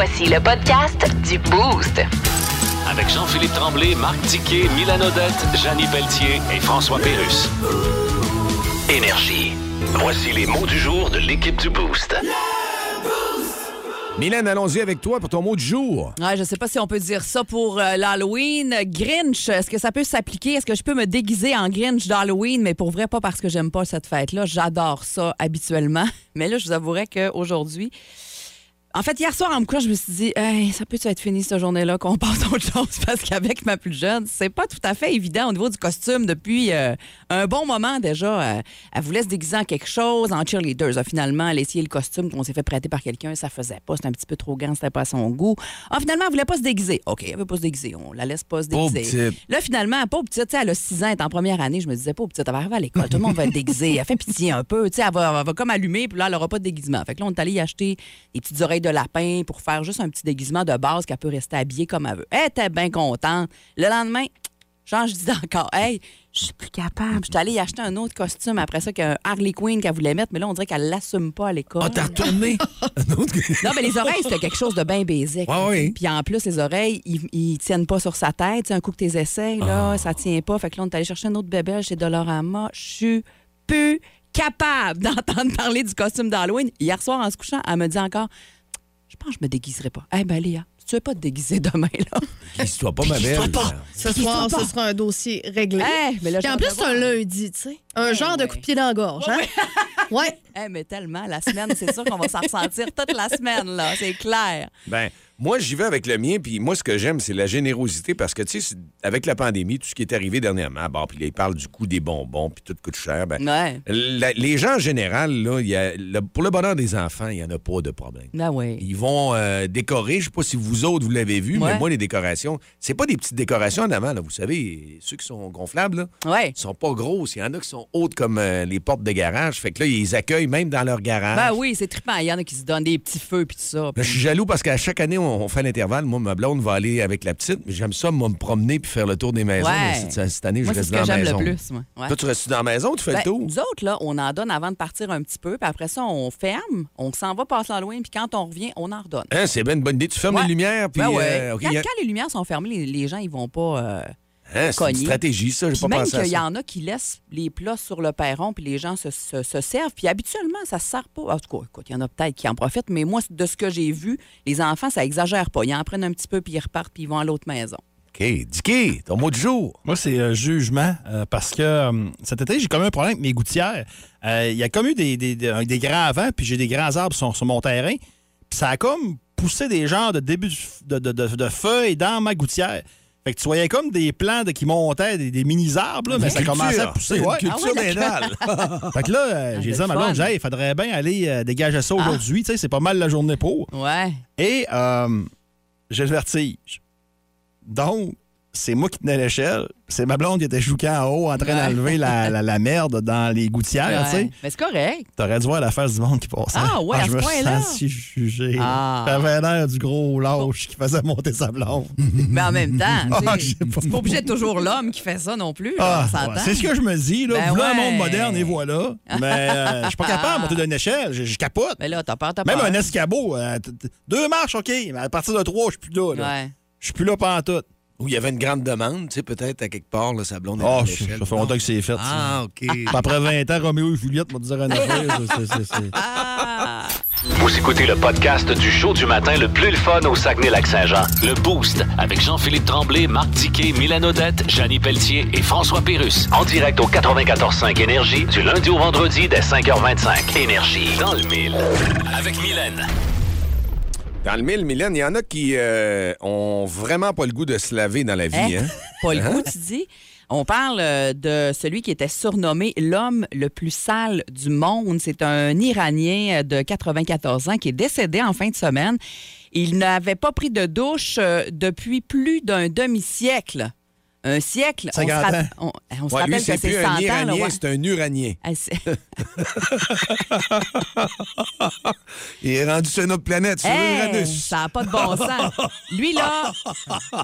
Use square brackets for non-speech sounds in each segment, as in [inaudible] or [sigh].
Voici le podcast du Boost. Avec Jean-Philippe Tremblay, Marc Tiquet, Milan Odette, Janine Pelletier et François Pérus. Énergie. Voici les mots du jour de l'équipe du Boost. Mylène, allons-y avec toi pour ton mot du jour. Ouais, je sais pas si on peut dire ça pour euh, l'Halloween. Grinch, est-ce que ça peut s'appliquer? Est-ce que je peux me déguiser en Grinch d'Halloween? Mais pour vrai, pas parce que j'aime pas cette fête-là. J'adore ça habituellement. [laughs] Mais là, je vous avouerai qu'aujourd'hui, en fait, hier soir, en me couchant, je me suis dit, hey, ça peut être fini cette journée-là, qu'on [laughs] passe à autre chose, parce qu'avec ma plus jeune, c'est pas tout à fait évident au niveau du costume depuis euh, un bon moment déjà. Euh, elle voulait se déguiser en quelque chose, en cheerleaders. Ah, finalement, elle a essayé le costume qu'on s'est fait prêter par quelqu'un, ça faisait pas, c'était un petit peu trop grand, c'était pas à son goût. Ah, finalement, elle voulait pas se déguiser. OK, elle veut pas se déguiser, on la laisse pas se Pauvre déguiser. Là, finalement, pas petite, tu sais, elle a 6 ans, elle est en première année, je me disais, pas petite, elle va arriver à l'école, tout le monde va être déguisé, elle fait pitié un peu, tu sais, elle va, elle va comme allumer, puis là, elle aura pas de déguisement. Fait que là, on est allé y acheter des petites oreilles de lapin pour faire juste un petit déguisement de base qu'elle peut rester habillée comme elle veut. Elle était bien contente. Le lendemain, je disais encore, hey, je suis plus capable. Je suis allée y acheter un autre costume après ça qu'un Harley Quinn qu'elle voulait mettre, mais là, on dirait qu'elle l'assume pas à l'école. Ah, t'as retourné? [laughs] Non, mais les oreilles, c'était quelque chose de bien basique. Ouais, ouais. Puis en plus, les oreilles, ils, ils tiennent pas sur sa tête. Tu sais, un coup que tes essais, là, ça tient pas. Fait que là, on est allé chercher un autre bébé chez Dolorama. Je suis plus capable [laughs] d'entendre parler du costume d'Halloween. Hier soir, en se couchant, elle me dit encore pense que je me déguiserai pas. Eh ben, Léa, tu veux pas te déguiser demain, là? [laughs] Déguise-toi pas, ma belle. Ce soir, ce sera un dossier réglé. Eh, mais là, Puis en plus, c'est un lundi, tu sais. Un genre de ouais. coup de pied dans la gorge, hein? [laughs] Ouais. Eh, mais tellement, la semaine, c'est sûr qu'on va s'en ressentir toute la semaine, là. C'est clair. Ben, moi, j'y vais avec le mien, puis moi, ce que j'aime, c'est la générosité, parce que, tu sais, avec la pandémie, tout ce qui est arrivé dernièrement, bon, puis ils parlent du coût des bonbons, puis tout coûte cher, ben, Ouais. la- les gens, en général, là, il y a, le- pour le bonheur des enfants, il n'y en a pas de problème. Ben oui. Ils vont euh, décorer, je sais pas si vous autres, vous l'avez vu, Ouais. mais moi, les décorations, c'est pas des petites décorations en avant, là, vous savez, ceux qui sont gonflables, là, Ouais. ils sont pas grosses. Il y en a qui sont hautes comme euh, les portes de garage. Fait que là, ils les accueillent même dans leur garage. Ben oui, c'est trippant. Il y en a qui se donnent des petits feux puis tout ça. Là, je suis jaloux parce qu'à chaque année, on, on fait l'intervalle. Moi, ma blonde va aller avec la petite, j'aime ça, moi, me promener puis faire le tour des maisons. Ouais. Mais cette, cette année, Moi, je c'est reste ce dans que la j'aime maison. le plus, moi. Ouais. Toi, tu restes dans la maison ou tu fais Ben, le tour? Nous autres, là, on en donne avant de partir un petit peu, puis après ça, on ferme, on s'en va passer l'Halloween, puis quand on revient, on en redonne. Hein, c'est bien une bonne idée. Tu fermes Ouais. les lumières, puis... Ben euh, quand, a- les lumières sont fermées, les, les gens, ils vont pas. euh, hein, c'est une stratégie, ça. J'ai pas même pensé qu'il y en a qui laissent les plats sur le perron, puis les gens se, se- se servent. Puis habituellement, ça se sert pas. En tout cas, écoute, il y en a peut-être qui en profitent, mais moi, de ce que j'ai vu, les enfants, ça exagère pas. Ils en prennent un petit peu, puis ils repartent, puis ils vont à l'autre maison. OK. Dicky, ton mot du jour. Moi, c'est euh, jugement, euh, parce que euh, cet été, j'ai comme un problème avec mes gouttières. Euh, Il y a comme eu des, des, des- des grands avants, puis j'ai des grands arbres sur, sur mon terrain. Puis ça a comme poussé des genres de début de, de, de- de feuilles dans ma goutière. Fait que tu voyais comme des plants de- qui montaient, des, des mini-arbres, là, mais ça commençait à pousser. Une Ouais. culture Ah ouais, d'énal. [laughs] Fait que là, euh, j'ai c'est dit à ma le blonde, il faudrait bien aller euh, dégager ça aujourd'hui. Tu sais, c'est pas mal la journée pour. Ouais. Et euh, j'ai le vertige. Donc, c'est moi qui tenais l'échelle. C'est ma blonde qui était chouquant en haut en train Ouais. d'enlever la, la- la merde dans les gouttières, tu sais. Mais c'est correct. T'aurais dû voir la face du monde qui passait. Ah ouais, à je ce me point-là? sens jugé. Ah. T'avais l'air du gros lâche qui faisait monter sa blonde. [laughs] Mais en même temps, Ah, c'est pas obligé d'être toujours l'homme qui fait ça non plus. Ah, ouais, c'est ce que je me dis, là. Ben voilà un monde moderne, et voilà. Mais euh, je suis pas capable de monter d'une échelle. Je, je capote. Mais là, t'as peur, t'as Même peur. un escabeau. euh, deux marches, OK. Mais à partir de trois, je suis plus là. Je suis plus là pendant tout. Où il y avait une grande demande, tu sais, peut-être à quelque part, là, sa blonde. Oh, ça fait longtemps que c'est fait. Ah, OK. Puis Après 20 ans, Roméo et Juliette m'ont dit une affaire. Ah! Vous écoutez le podcast du show du matin le plus le fun au Saguenay-Lac-Saint-Jean. Le Boost avec Jean-Philippe Tremblay, Marc Tiquet, Milan Odette, Janine Pelletier et François Pérus. En direct au 94.5 Énergie du lundi au vendredi dès 5h25. Énergie dans le mille. Avec Mylène. Dans le mille, Mylène, il y en a qui euh, ont vraiment pas le goût de se laver dans la vie. Hein? Hein? [laughs] Pas le goût, tu dis? On parle euh, de celui qui était surnommé l'homme le plus sale du monde. C'est un Iranien de 94 ans qui est décédé en fin de semaine. Il n'avait pas pris de douche euh, depuis plus d'un demi-siècle. Un siècle. On se, 50 rapp- ans. on, on se Ouais, lui, rappelle que c'est plus 100 un ans. Iranien, ouais. c'est un Uranien. Ah, [laughs] Il est rendu sur une autre planète, sur Hey, Uranus. ça n'a pas de bon sens. Lui, là,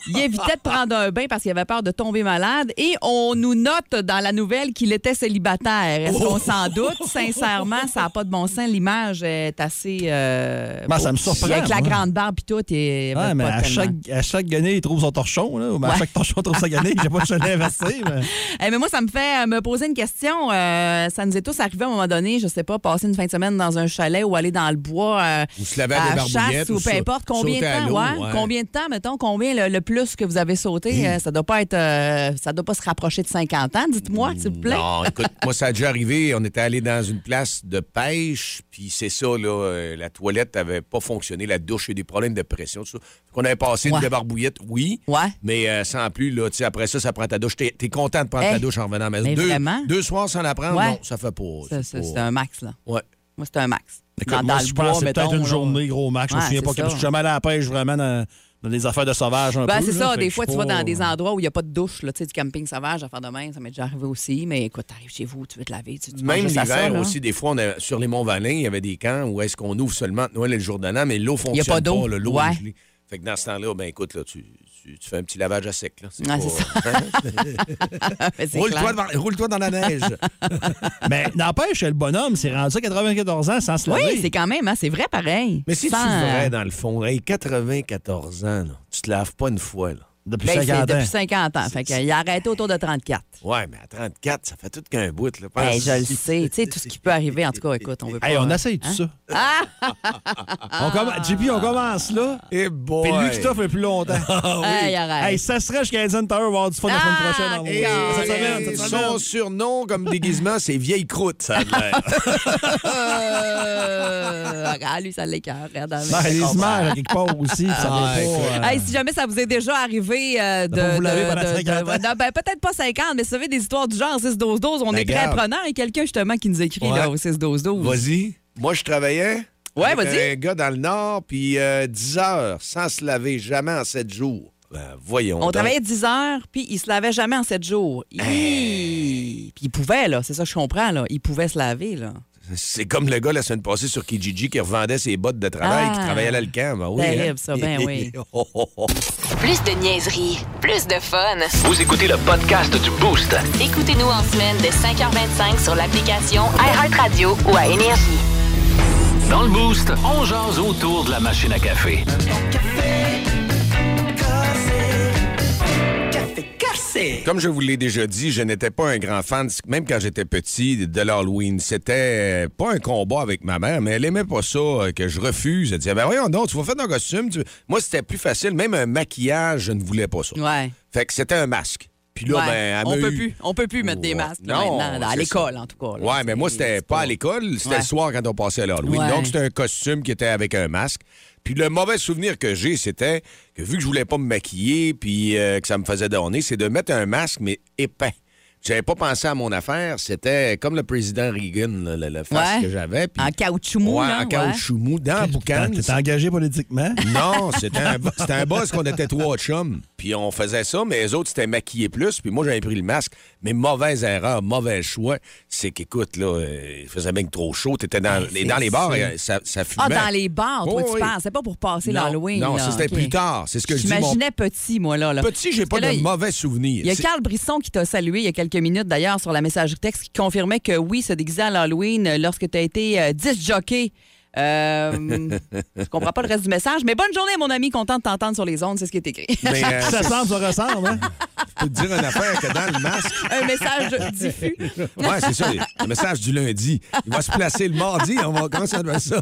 il évitait de prendre un bain parce qu'il avait peur de tomber malade. Et on nous note dans la nouvelle qu'il était célibataire. Est-ce qu'on s'en doute? Sincèrement, ça n'a pas de bon sens. L'image est assez. euh, Ben, ça me surprend, Avec la grande barbe et tout. Et Ouais, mais à chaque, à chaque gagné, il trouve son torchon. Là, à chaque torchon, il trouve sa [laughs] J'ai pas de chalet inversé. Mais... Eh, mais moi, ça me fait euh, me poser une question. Euh, ça nous est tous arrivé à un moment donné, je sais pas, passer une fin de semaine dans un chalet ou aller dans le bois. euh, Ou se laver à des à barbouillettes chasse ou ou peu importe. Combien de temps, l'eau, ouais? ouais. Combien de temps, mettons, combien le, le plus que vous avez sauté? euh, ça doit pas être, euh, ça doit pas se rapprocher de 50 ans, dites-moi, s'il vous plaît. Non, écoute, [laughs] moi, ça a déjà arrivé. On était allé dans une place de pêche, puis c'est ça, là, euh, la toilette n'avait pas fonctionné, la douche, il y a des problèmes de pression, tout ça. Fait qu'on avait passé Ouais. une débarbouillette, oui, Ouais. mais euh, sans plus, là, tu sais, après ça, ça prend ta douche. T'es es content de prendre Hey, ta douche en revenant à la maison? mais deux, vraiment? deux soirs sans la prendre, Ouais. non, ça fait pas. C'est un max, là. Ouais. Moi, c'est un max. Écoute, Dans, moi, dans je pense que c'est peut-être une là. journée, gros max. Je me Ouais, souviens pas que ça. je suis jamais allé à la pêche vraiment dans, dans des affaires de sauvage un Ben, peu. c'est ça. Des que fois, tu vas dans des endroits où il n'y a pas de douche, là, tu sais, du camping sauvage, affaire de même. Ça m'est déjà arrivé aussi. Mais écoute, t'arrives chez vous, tu veux te laver, tu, tu Même à l'hiver aussi, des fois, on a- sur les Monts-Valin, il y avait des camps où est-ce qu'on ouvre seulement Noël et le jour de l'an, mais l'eau fonctionne Il y a pas d'eau. L'eau Ouais. Fait que dans ce temps-là, ben écoute, là, tu, tu, tu fais un petit lavage à sec. Là. C'est Ouais, pas- ça. [laughs] [laughs] Roule-toi dans, roule-toi dans la neige. [laughs] Mais n'empêche, le bonhomme, c'est rendu à 94 ans sans se laver. Oui, c'est quand même, hein, c'est vrai pareil. Mais c'est-tu Sans- vrai, dans le fond? Hey, 94 ans, là, tu te laves pas une fois. Là. Depuis Ben, c'est 50 ans. depuis 50 ans. Fait qu'il a arrêté autour de 34. Ouais, mais à 34, ça fait tout qu'un bout. Là. Hey, Pense- je le sais. Tu sais, tout ce qui peut arriver, en tout cas, écoute, on veut pas. Hey, on euh, essaye tout hein? ça. [laughs] on commence, JP, on commence là. Eh boy! Puis lui, qui t'offre le plus longtemps. [laughs] Hey, arrête. Hey, ça serait jusqu'à Edison Tower, avoir du fun la semaine Ah, prochaine. Et. Cette semaine, cette semaine. son surnom comme déguisement, c'est Vieille Croûte, ça a l'air. [laughs] Euh, regarde, lui, ça l'écœure. images à quelque part aussi. ça Ah, pas, euh, Hey, si jamais ça vous est déjà arrivé euh, de. De pas vous laver de- pendant de- 50 de- ans. non, ben, peut-être pas 50, mais avez des histoires du genre 6-12-12, on Ben, est très y a quelqu'un justement qui nous écrit Ouais. là, au 6-12-12. Vas-y. Moi, je travaillais. Ouais, avec vas-y. Un gars dans le Nord, puis euh, 10 heures, sans se laver jamais en 7 jours. Ben, voyons. On donc. travaillait 10 heures, puis il se lavait jamais en 7 jours. Hi! Puis il pouvait, là. C'est ça que je comprends, là. Il pouvait se laver, là. C'est comme le gars la semaine passée sur Kijiji qui revendait ses bottes de travail, Ah. qui travaillait à l'Alcan. Ben oui, Terrible, hein? ça, ben oui. Oh, oh, oh. Plus de niaiserie, plus de fun. Vous écoutez le podcast du Boost. Écoutez-nous en semaine de 5h25 sur l'application iHeartRadio ou à Énergie. Dans le Boost, on jase autour de la machine à café. Comme je vous l'ai déjà dit, je n'étais pas un grand fan, même quand j'étais petit, de l'Halloween. C'était euh, pas un combat avec ma mère, mais elle aimait pas ça, euh, que je refuse. Elle disait, ben voyons donc, tu vas faire ton costume. tu- Moi, c'était plus facile. Même un maquillage, je ne voulais pas ça. Ouais. Fait que c'était un masque. Puis là, Ouais. ben, elle on peut eu- plus, on peut plus mettre des masques là, Non, maintenant, à l'école en tout cas. là. Ouais, mais moi, c'était pas à l'école, c'était Ouais. le soir quand on passait à l'Halloween. Donc, c'était un costume qui était avec un masque. Puis le mauvais souvenir que j'ai, c'était que vu que je voulais pas me maquiller puis euh, que ça me faisait donner, c'est de mettre un masque, mais épais. J'avais pas pensé à mon affaire. C'était comme le président Reagan, là, le, le face Ouais. que j'avais. puis- En caoutchouc mou, Ouais, là, en ouais. caoutchouc mou, dans la boucane. T'es engagé politiquement? [laughs] Non, c'était un, c'était un boss qu'on était trois chums. Puis on faisait ça, mais les autres, c'était maquillés plus. Puis moi, j'avais pris le masque. Mais mauvaise erreur, mauvais choix. C'est qu'écoute, là, euh, il faisait bien que trop chaud. T'étais dans, et dans les bars, ça. euh, ça, ça fumait. Ah, dans les bars, toi, Oh, tu oui. penses. C'est pas pour passer l'Halloween. non, ça, c'était plus tard. C'est ce que je dis, mon- J'imaginais petit, moi, là. là. Petit, j'ai pas là, de mauvais souvenirs. Il y a Carl Brisson qui t'a salué il y a quelques minutes, d'ailleurs, sur la messagerie texte, qui confirmait que oui, se déguiser à l'Halloween euh, lorsque tu as été euh, disc jockey. Euh, je comprends pas le reste du message, mais bonne journée, mon ami, content de t'entendre sur les ondes, c'est ce qui est écrit. Mais, euh, ça semble, ça ressemble, hein? je peux te dire une affaire que dans le masque, Un message diffus. ouais, c'est ça, le message du lundi. Il va se placer le mardi, on va commencer à faire ça?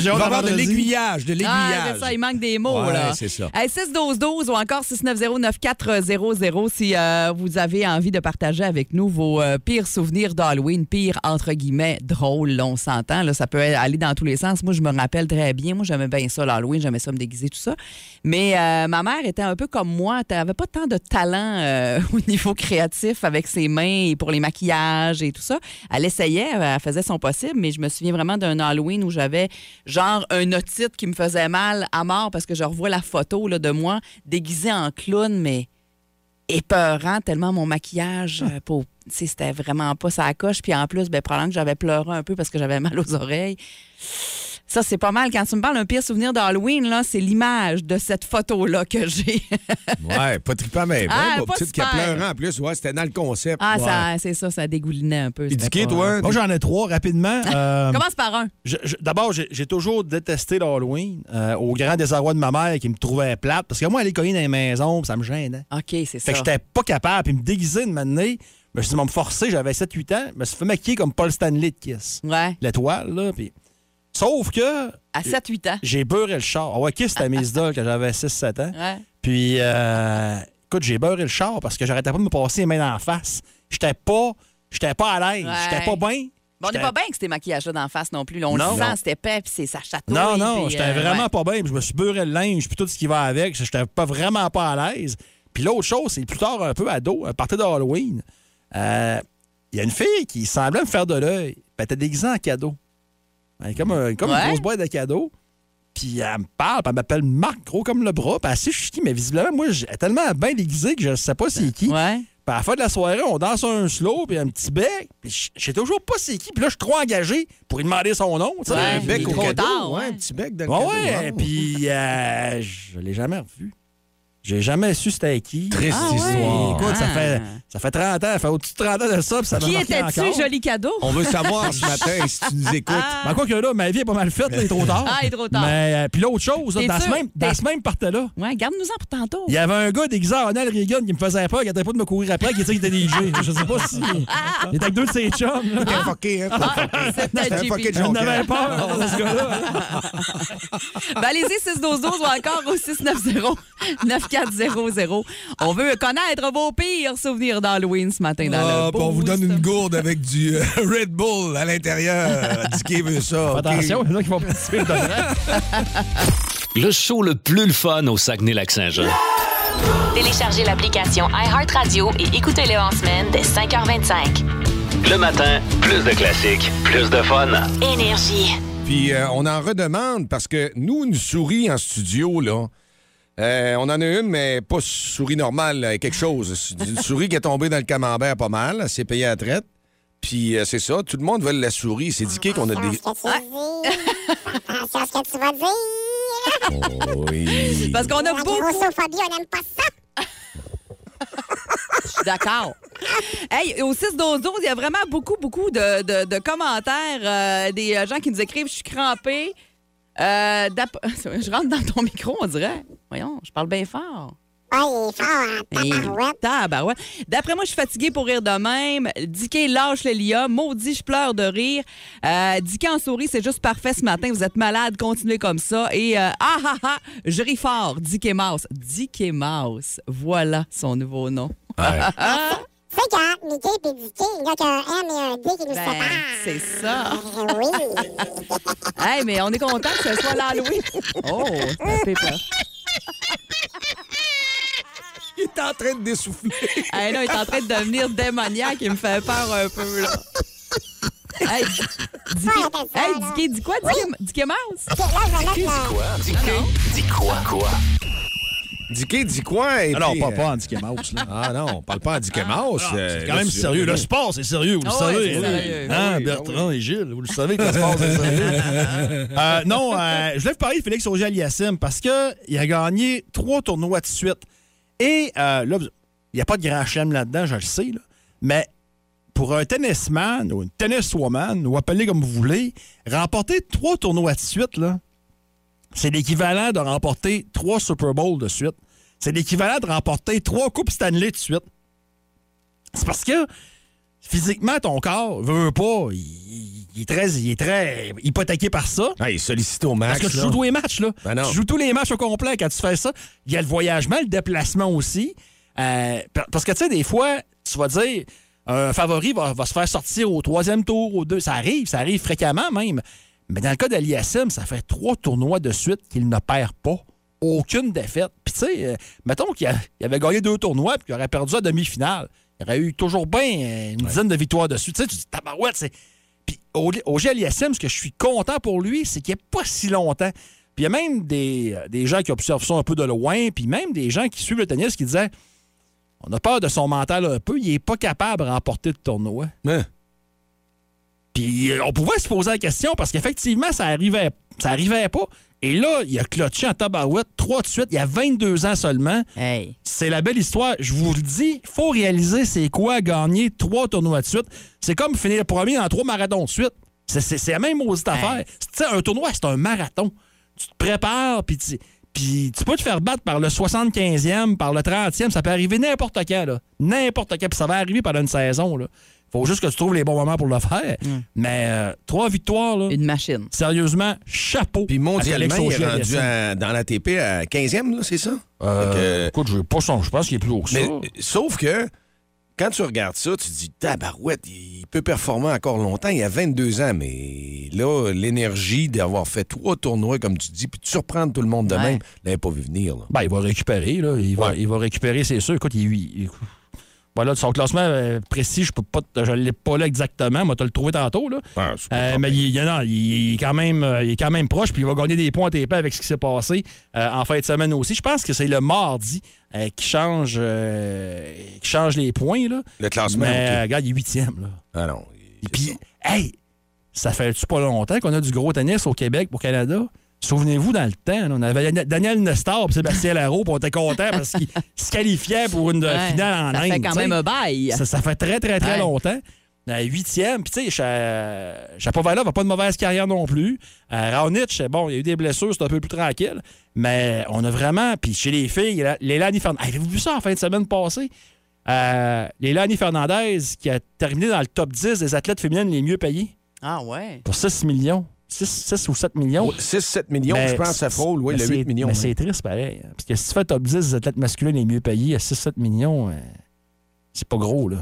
Il va avoir de l'aiguillage, de Ah, l'aiguillage. c'est ça, il manque des mots, Ouais, là. c'est ça. Hey, 6-12-12 ou encore 690-9400 si euh, vous avez envie de partager avec nous vos euh, pires souvenirs d'Halloween, pires entre guillemets drôles, là, on s'entend. Là, ça peut aller dans tous les sens. Moi, je me rappelle très bien. Moi, j'aimais bien ça, l'Halloween, j'aimais ça me déguiser, tout ça. Mais euh, ma mère était un peu comme moi. Elle n'avait pas tant de talent euh, [laughs] au niveau créatif avec ses mains et pour les maquillages et tout ça. Elle essayait, elle faisait son possible, mais je me souviens vraiment d'un Halloween où j'avais genre un otite qui me faisait mal à mort parce que je revois la photo là, de moi déguisée en clown, mais épeurant tellement mon maquillage euh, pour c'était vraiment pas ça coche. Puis en plus ben probablement que j'avais pleuré un peu parce que j'avais [laughs] mal aux oreilles ça c'est pas mal quand tu me parles d'un pire souvenir d'Halloween là c'est l'image de cette photo là que j'ai [laughs] Ouais, pas trippant, mais Ah, bon, pas petite qui pleuré en plus. Ouais, c'était dans le concept. ah Ouais. ça c'est ça ça dégoulinait un peu Dicky, pas- toi? Moi, j'en ai trois rapidement. [laughs] Euh, commence par un D'abord, j'ai toujours détesté l'Halloween, euh, au grand désarroi de ma mère qui me trouvait plate. Parce que moi, aller cogner dans les maisons, ça me gênait. ok c'est Fait ça que j'étais pas capable. Puis me déguiser de m'amener, je me suis dit, me forcer, j'avais 7-8 ans, je me suis fait maquiller comme Paul Stanley de Kiss. ouais L'étoile, là. Puis... Sauf que à 7-8 ans j'ai beurré le char. Ah ouais, Kiss, c'était mes [laughs] idoles quand j'avais 6-7 ans. ouais Puis, euh, écoute, j'ai beurré le char parce que j'arrêtais pas de me passer les mains dans la face. J'étais pas, j'étais pas à l'aise. Ouais. J'étais pas bien. Bon, on n'est pas bien que ces maquillages-là d'en face non plus. là. on Non. le sent, Non. c'était épais, puis c'est ça chatouille. Non, non, j'étais euh, vraiment ouais. pas bien. Je me suis beurré le linge, puis tout ce qui va avec. J'étais pas vraiment pas à l'aise. Puis l'autre chose, c'est plus tard, un peu ado, à partir d'Halloween, euh, il y a une fille qui semblait me faire de l'œil. Elle était déguisée en cadeau. Elle est comme, un- comme Ouais. une grosse boîte de cadeaux. Puis elle me parle, puis elle m'appelle Marc, gros comme le bras. Puis elle sait je suis qui, mais visiblement, moi, j'ai tellement bien déguisé que je sais pas c'est qui. Ouais. Puis à la fin de la soirée, on danse un slow, puis un petit bec. Puis je je sais toujours pas c'est qui. Puis là, je suis trop engagé pour lui demander son nom. tu sais. Ouais, Un bec il est au trop cadeau. tard, ouais, ouais. un petit bec dans le Ouais, cadeau. ouais. Puis euh, je l'ai jamais revu. J'ai jamais su c'était qui. Triste Ah histoire. Écoute, ça Ah. fait, ça fait 30 ans, ça fait au-dessus de 30 ans de ça, puis ça Qui était-tu, joli cadeau? On veut savoir ce [laughs] matin si tu nous écoutes. Ben, quoi que là, ma vie est pas mal faite, il est trop tard. Ah, il est trop tard. Mais, euh, puis l'autre chose, là, T'es dans, ce même, dans ce même party-là, Ouais, garde-nous-en pour tantôt. il y avait un gars déguisé en Ronald Reagan qui me faisait peur, qui n'arrêtait pas de me courir après, qui disait qu'il était DJ. [laughs] Je sais pas si. Il était avec deux de ses chums. là. T'es fucké, hein? Ah, C'était C'était un fucké de Jonquière. avais peur, de ce gars-là. Ben, allez-y, 612 ou encore au 690-9400. On veut connaître vos pires souvenirs d'Halloween ce matin dans Ah, le on vous donne une gourde avec du euh, Red Bull à l'intérieur. Veut ça. Attention, il y en a qui vont participer le Le show le plus le fun au Saguenay-Lac-Saint-Jean. Téléchargez l'application iHeartRadio et écoutez-le en semaine dès 5h25. Le matin, plus de classiques, plus de fun. Énergie. Puis euh, on en redemande parce que nous, une souris en studio, là, euh, on en a une, mais pas souris normale, là, quelque chose. Une [laughs] souris qui est tombée dans le camembert pas mal, elle s'est payée à la traite. Puis euh, c'est ça, tout le monde veut la souris. C'est indiqué qu'on a des. Attention à ce que tu vas dire. Oh, oui. [laughs] Parce qu'on a La beaucoup. grossophobie, on n'aime pas ça. [laughs] Je suis D'accord. Hey, au 6 12 il y a vraiment beaucoup, beaucoup de, de- de commentaires euh, des euh, gens qui nous écrivent Je suis crampée. Euh, [laughs] je rentre dans ton micro, on dirait. Voyons, je parle bien fort. Il est fort en tabarouette. D'après moi, je suis fatiguée pour rire de même. Dicky lâche le lia. Maudit, je pleure de rire. Euh, Dicky en souris, c'est juste parfait ce matin. Vous êtes malade, continuez comme ça. Et euh, ah ah ah, je ris fort. Dicky Mouse. Dicky Mouse. Voilà son nouveau nom. [laughs] Tu sais qu'entre Mickey et Dicky, il n'y a qu'un M et un D qui nous Ben, séparent. c'est ça. Euh, Oui. [laughs] Hey, mais on est content que ce soit l'Halloween. Oh, ça fait peur. Il est en train de dessouffler. Hey, là, il est en train de devenir démoniaque. Il me fait peur un peu, là. Hey, Dicky, Ouais, hey. Dicky, dis quoi, je vais mettre le... Quoi? Dis quoi? Dis quoi? Quoi? Dicky, dis quoi? et Ah non, puis, pas, euh, pas en Dicky Mouse. Là. Ah non, on parle pas en Dicky Mouse. euh, C'est quand là, même sérieux. Le sport, c'est sérieux, vous le Ah savez. hein? sérieux. Hein, Oui, Bertrand et Gilles, vous le savez que le sport, c'est sérieux. [laughs] Euh, non, euh, je voulais vous parler de Félix Auger-Aliassime parce qu'il a gagné trois tournois de suite. Et euh, là, il n'y a pas de grand chelem là-dedans, je le sais, là. mais pour un tennisman ou une tenniswoman, ou appelez comme vous voulez, remporter trois tournois de suite, là, c'est l'équivalent de remporter trois Super Bowls de suite. C'est l'équivalent de remporter trois Coupes Stanley de suite. C'est parce que physiquement, ton corps veut, veut pas. Il, il est très, il est très hypothéqué par ça. Ah, il est sollicité au max. Parce que tu là. joues tous les matchs, là. Ben tu joues tous les matchs au complet quand tu fais ça. Il y a le voyagement, le déplacement aussi. Euh, par- parce que, tu sais, des fois, tu vas dire, un favori va, va se faire sortir au troisième tour, au deux. Ça arrive, ça arrive fréquemment même. Mais dans le cas d'Aliassim, ça fait trois tournois de suite qu'il ne perd pas. Aucune défaite. Puis, tu sais, euh, mettons qu'il avait gagné deux tournois puis qu'il aurait perdu à demi-finale. Il aurait eu toujours bien euh, une dizaine de victoires de suite. Tu sais, tu dis, tabarouette, c'est. Puis, au, au Aliassim, ce que je suis content pour lui, c'est qu'il n'y a pas si longtemps. Puis, il y a même des, euh, des gens qui observent ça un peu de loin, puis même des gens qui suivent le tennis qui disaient on a peur de son mental un peu, il n'est pas capable de remporter le tournoi. Hein? Puis euh, on pouvait se poser la question parce qu'effectivement, ça arrivait, ça arrivait pas. Et là, il a clutché en tabarouette trois de suite. Il y a 22 ans seulement. Hey. C'est la belle histoire. Je vous le dis, il faut réaliser c'est quoi gagner trois tournois de suite. C'est comme finir le premier dans trois marathons de suite. C'est- la même maudite affaire. Tu sais, un tournoi, c'est un marathon. Tu te prépares, puis tu, puis tu peux te faire battre par le 75e, par le 30e. Ça peut arriver n'importe quand, là. N'importe quand. Puis ça va arriver pendant une saison, là. Faut juste que tu trouves les bons moments pour le faire. Mais euh, trois victoires, là. Une machine. Sérieusement, chapeau. Puis mondialement, il est rendu à- dans la TP à 15e, là, c'est ça? Euh, que- Écoute, je, pas son- je pense qu'il est plus haut que ça. Mais, euh, sauf que quand tu regardes ça, tu te dis, tabarouette, il peut performer encore longtemps. Il a 22 ans, mais là, l'énergie d'avoir fait trois tournois, comme tu dis, puis de surprendre tout le monde de Ouais. même, il l'avait pas vu venir. Là. Ben, il va récupérer, là. Il va, il récupérer, c'est sûr. Écoute, il, il- voilà, son classement euh, précis, je peux pas, te- je l'ai pas là exactement. Moi, tu le trouvé tantôt, là. Ah, c'est pas Euh, mais il, il- non, il- il est quand même, euh, il est quand même proche, puis il va gagner des points à TP avec ce qui s'est passé euh, en fin de semaine aussi. Je pense que c'est le mardi euh, qui change, euh, qui change les points, là. Le classement, Mais OK. regarde, il est huitième, là. Ah non. Et puis, hey, ça fait-tu pas longtemps qu'on a du gros tennis au Québec pour Canada? Souvenez-vous, dans le temps, on avait Daniel Nestor et Sébastien Larreau, puis on était contents parce qu'ils [laughs] se qualifiaient pour une Ouais, finale en ça Inde. fait quand même un bail. Ça, ça fait très, très, très Ouais. longtemps. Euh, Huitième, puis tu sais, Cha- Chapovalov n'a pas de mauvaise carrière non plus. Euh, Raonic, bon, il y a eu des blessures, c'est un peu plus tranquille. Mais on a vraiment, puis chez les filles, la- Lélani Fernandez. Avez-vous vu ça en fin de semaine passée? Euh, Lélani Fernandez qui a terminé dans le top 10 des athlètes féminines les mieux payées Ah ouais. pour 6 millions. 6, ou 7 millions. 6-7 millions, Mais je pense, ça frôle, oui, le c'est- 8 millions. Mais hein. c'est triste pareil. hein, Parce que si tu fais top 10 des athlètes masculins les mieux payés à 6-7 millions, euh, c'est pas gros, là.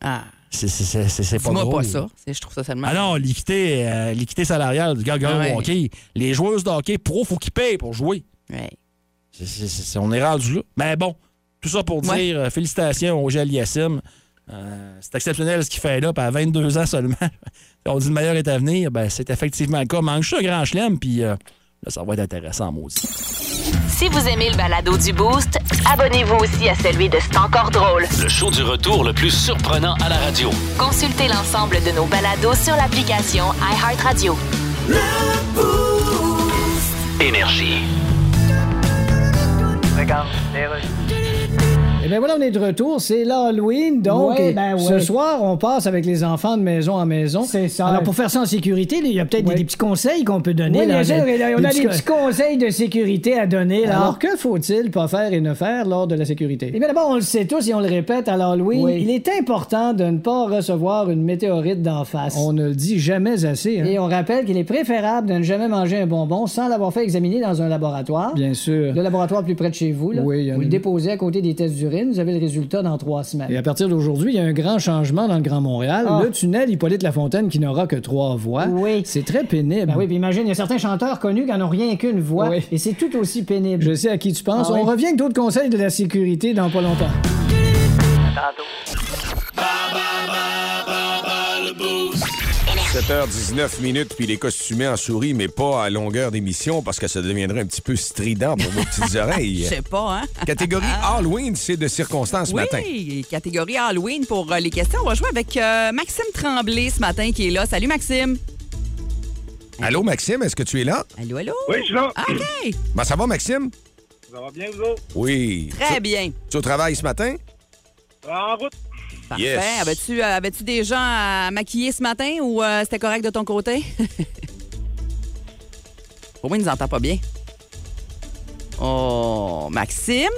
Ah. C'est c'est- c'est- c'est- c'est pas gros. pas ça. Je trouve ça tellement. Ah non, l'équité, euh, l'équité salariale du gars gars Ah ouais. au hockey. Les joueuses de hockey pro, faut qu'ils payent pour jouer. Ouais. On est rendu là. Mais bon, tout ça pour Ouais. dire euh, félicitations au Gel Yassim. Euh, c'est exceptionnel ce qu'il fait là, puis à 22 ans seulement. [laughs] on dit le meilleur est à venir. Ben, c'est effectivement le cas. Manque juste un grand chelem, puis euh, là, ça va être intéressant, maudit. Si vous aimez le balado du Boost, abonnez-vous aussi à celui de C'est encore drôle. Le show du retour le plus surprenant à la radio. Consultez l'ensemble de nos balados sur l'application iHeartRadio. Énergie. Eh bien voilà, on est de retour. C'est l'Halloween, donc. Ouais, et ben Ce soir, on passe avec les enfants de maison en maison. C'est ça. Alors, pour faire ça en sécurité, il y a peut-être des- Ouais. des, petits conseils qu'on peut donner. Oui, là, bien des- et on a des petits conseils de sécurité à donner. Là. Alors, que faut-il pas faire et ne faire lors de la sécurité? Eh bien, d'abord, on le sait tous et on le répète à l'Halloween. Oui. Il est important de ne pas recevoir une météorite d'en face. On ne le dit jamais assez. Et on rappelle qu'il est préférable de ne jamais manger un bonbon sans l'avoir fait examiner dans un laboratoire. Bien sûr. Le laboratoire plus près de chez vous. Là. Oui, il y en Vous le déposez à côté des tests d'urine. Vous avez le résultat dans trois semaines. Et à partir d'aujourd'hui, il y a un grand changement dans le Grand Montréal. Ah. Le tunnel Hippolyte Lafontaine qui n'aura que trois voies. Oui. C'est très pénible. Ben oui, puis imagine, il y a certains chanteurs connus qui n'en ont rien qu'une voix. Oui. Et c'est tout aussi pénible. Je sais à qui tu penses. Ah oui? On revient avec d'autres conseils de la sécurité dans pas longtemps. 7h19 minutes, puis les costumés en souris, mais pas à longueur d'émission parce que ça deviendrait un petit peu strident pour vos petites [laughs] Je oreilles. sais pas, hein? Catégorie Halloween, c'est de circonstances ce oui, matin. catégorie Halloween pour euh, les questions. On va jouer avec euh, Maxime Tremblay ce matin qui est là. Salut Maxime. Allô, Maxime, est-ce que tu es là? Allô, allô? Oui, je suis là. Ah, OK. Ben, ça va, Maxime? Ça va bien, vous autres? Oui. Très Tu- bien. Tu es au travail ce matin? En route. Parfait. Yes. Avais-tu euh, avais-tu des gens à maquiller ce matin ou euh, c'était correct de ton côté? [laughs] Au moins, il nous entend pas bien. Oh, Maxime?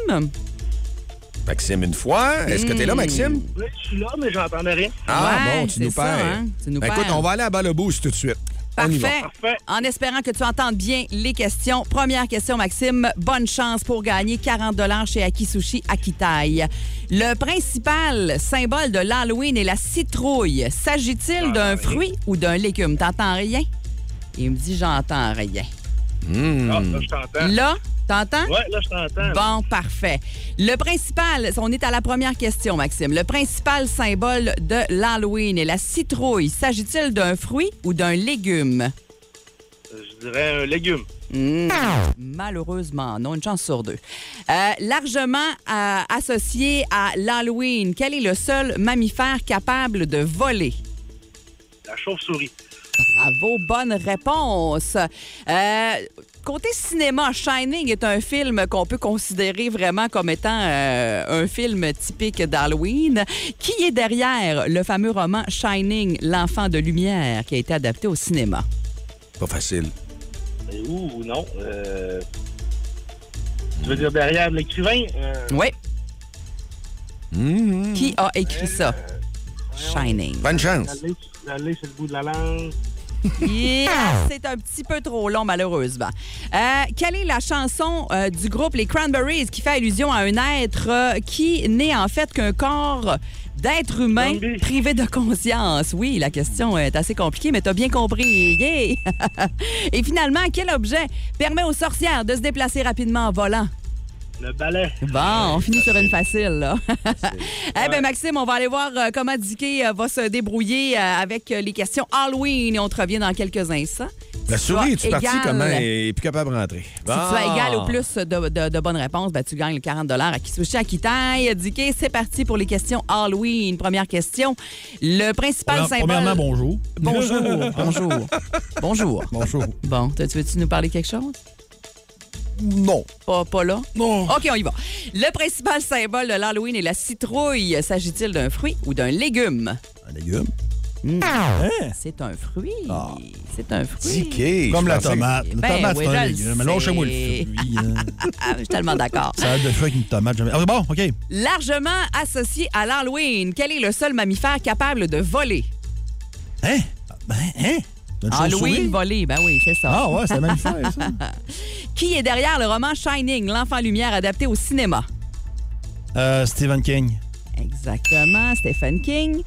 Maxime, une fois. Est-ce que tu es là, Hmm. Maxime? Oui, je suis là, mais j'entendais rien. Ah, Ouais, bon, tu nous ça, perds. hein, tu nous Ben, écoute, perds. on va aller à bas le boost tout de suite. Parfait. Parfait. En espérant que tu entendes bien les questions. Première question, Maxime. Bonne chance pour gagner 40 chez Aki Sushi Akitaï. Le principal symbole de l'Halloween est la citrouille. S'agit-il Ah, d'un oui. fruit ou d'un légume? T'entends rien? Il me dit j'entends rien. Ah, là, je t'entends. Là, t'entends? Ouais, là, je t'entends. Bon, parfait. Le principal, on est à la première question, Maxime. Le principal symbole de l'Halloween est la citrouille. S'agit-il d'un fruit ou d'un légume? Je dirais un légume. Hmm, Malheureusement, non, une chance sur deux. Euh, largement euh, associé à l'Halloween, quel est le seul mammifère capable de voler? La chauve-souris. Bravo, bonne réponse. Euh, côté cinéma, Shining est un film qu'on peut considérer vraiment comme étant euh, un film typique d'Halloween. Qui est derrière le fameux roman Shining, l'enfant de lumière, qui a été adapté au cinéma? Pas facile. Et où ou non? Euh... Tu veux dire derrière l'écrivain? Euh, Oui. Hmm. Qui a écrit ça? Shining. Bonne chance. Sur le bout de la langue. C'est un petit peu trop long, malheureusement. Euh, quelle est la chanson euh, du groupe Les Cranberries qui fait allusion à un être euh, qui n'est en fait qu'un corps d'être humain Zombie. privé de conscience? Oui, la question est assez compliquée, mais t'as bien compris. Yeah! [laughs] Et finalement, quel objet permet aux sorcières de se déplacer rapidement en volant? Le balai. Bon, on finit sur une facile, là. [laughs] eh bien, Maxime, on va aller voir euh, comment Dicky euh, va se débrouiller euh, avec les questions Halloween et on te revient dans quelques instants. La Si souris, tu es-tu as parti égal- comment? Et plus capable de rentrer? Si tu as égal ou plus de, de- de bonnes réponses, ben, tu gagnes le 40 à Kisushi à Kitaï. Dicky, c'est parti pour les questions Halloween. Première question. Le principal symbole... Premièrement, bonjour. Bonjour. [laughs] bonjour. [laughs] Bonjour. Bonjour. Bon, tu veux-tu nous parler quelque chose? Non. Pas, pas là? Non. OK, on y va. Le principal symbole de l'Halloween est la citrouille. S'agit-il d'un fruit ou d'un légume? Un légume? Hein? C'est un fruit. Ah. C'est un fruit. Comme la tomate. La Ben tomate, oui, c'est un légume. Mais lâchez-moi le fruit. hein. [laughs] Ah, je suis tellement d'accord. Salade de fruits avec une tomate. jamais- Ah, bon, OK. Largement associé à l'Halloween, quel est le seul mammifère capable de voler? Hein? Ben, hein? Halloween, voler, ben oui, c'est ça. Ah, ouais, c'est magnifique, ça. [laughs] Qui est derrière le roman Shining, l'enfant lumière adapté au cinéma? Euh, Stephen King. Exactement, Stephen King.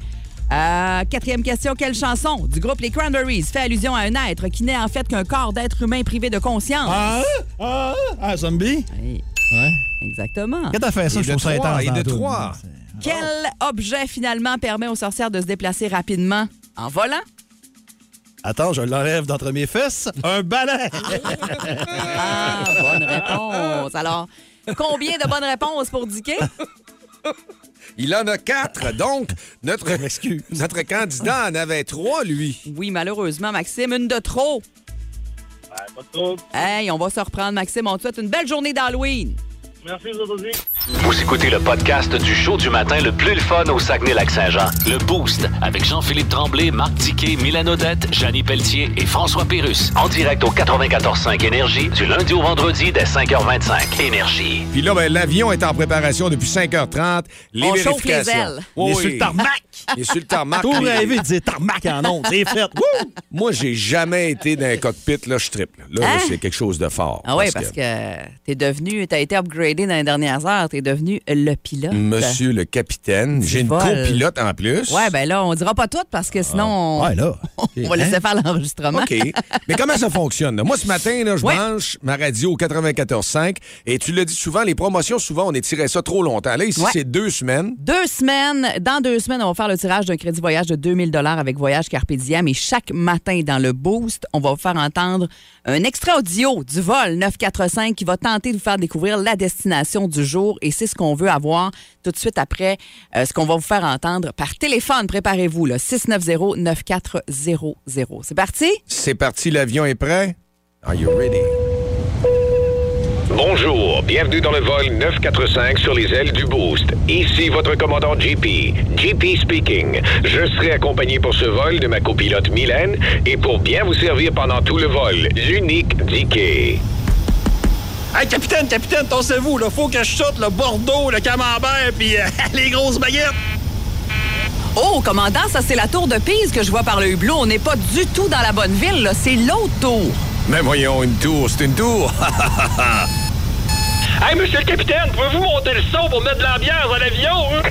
Euh, quatrième question, quelle chanson du groupe Les Cranberries fait allusion à un être qui n'est en fait qu'un corps d'être humain privé de conscience? Ah, ah, ah, zombie? Oui, Ouais. exactement. Quand t'as fait ça, Et je trouve ça intense. et de trois. Quel objet finalement permet aux sorcières de se déplacer rapidement? En volant? Attends, je l'enlève d'entre mes fesses. Un balai! Ah, bonne réponse. Alors, combien de bonnes réponses pour Dicky? Il en a quatre, donc notre, notre candidat en avait trois, lui. Oui, malheureusement, Maxime, une de trop. Ouais, pas de trouble. Hey, on va se reprendre, Maxime. On te souhaite une belle journée d'Halloween. Merci, vous aussi. Vous écoutez le podcast du show du matin le plus le fun au Saguenay-Lac-Saint-Jean. Le Boost avec Jean-Philippe Tremblay, Marc Tiquet, Milan Odette, Janine Pelletier et François Pérus. En direct au 94.5 Énergie du lundi au vendredi dès 5h25. Énergie. Puis là, ben, l'avion est en préparation depuis 5h30. Les On chauffe les vérifications. ailes. Il est oui. sur le tarmac. [laughs] Il est sur le tarmac. Tout Les- rêvé de dire tarmac en ondes. C'est fait. [laughs] Wouh! Moi, j'ai jamais été dans un cockpit. Là, je triple. Là, Hein? c'est quelque chose de fort. Ah oui, parce que, t'es devenu, t'as été upgradé dans les dernières heures, t'es devenu le pilote. Monsieur le capitaine, j'ai une vol. copilote en plus. Ouais, ben là, on dira pas tout parce que sinon, on, Ouais, là. [laughs] on va laisser faire l'enregistrement. OK. Mais comment ça fonctionne? là? Moi, ce matin, là, je Ouais. branche ma radio au 94.5 et tu le dis souvent, les promotions, souvent, on étirait ça trop longtemps. Là, ici, Ouais. c'est deux semaines. Deux semaines. Dans deux semaines, on va faire le tirage d'un crédit voyage de 2000 avec Voyage Carpe Diem. Et chaque matin, dans le Boost, on va vous faire entendre un extrait audio du vol 945 qui va tenter de vous faire découvrir la destination du jour. Et c'est ce qu'on veut avoir tout de suite après euh, ce qu'on va vous faire entendre par téléphone. Préparez-vous, là, 690-9400. C'est parti? C'est parti, l'avion est prêt? Are you ready? Bonjour, bienvenue dans le vol 945 sur les ailes du Boost. Ici votre commandant JP. JP speaking. Je serai accompagné pour ce vol de ma copilote Mylène et pour bien vous servir pendant tout le vol, l'unique Dicky. Hey, capitaine, capitaine, pensez-vous, là, faut que je saute le Bordeaux, le camembert, puis euh, [laughs] les grosses baguettes. Oh, commandant, ça, c'est la tour de Pise que je vois par le hublot. On n'est pas du tout dans la bonne ville, là. C'est l'autre tour. Mais voyons, une tour, c'est une tour. [laughs] Hey, monsieur le capitaine, pouvez-vous monter le son pour mettre de l'ambiance dans l'avion? hein?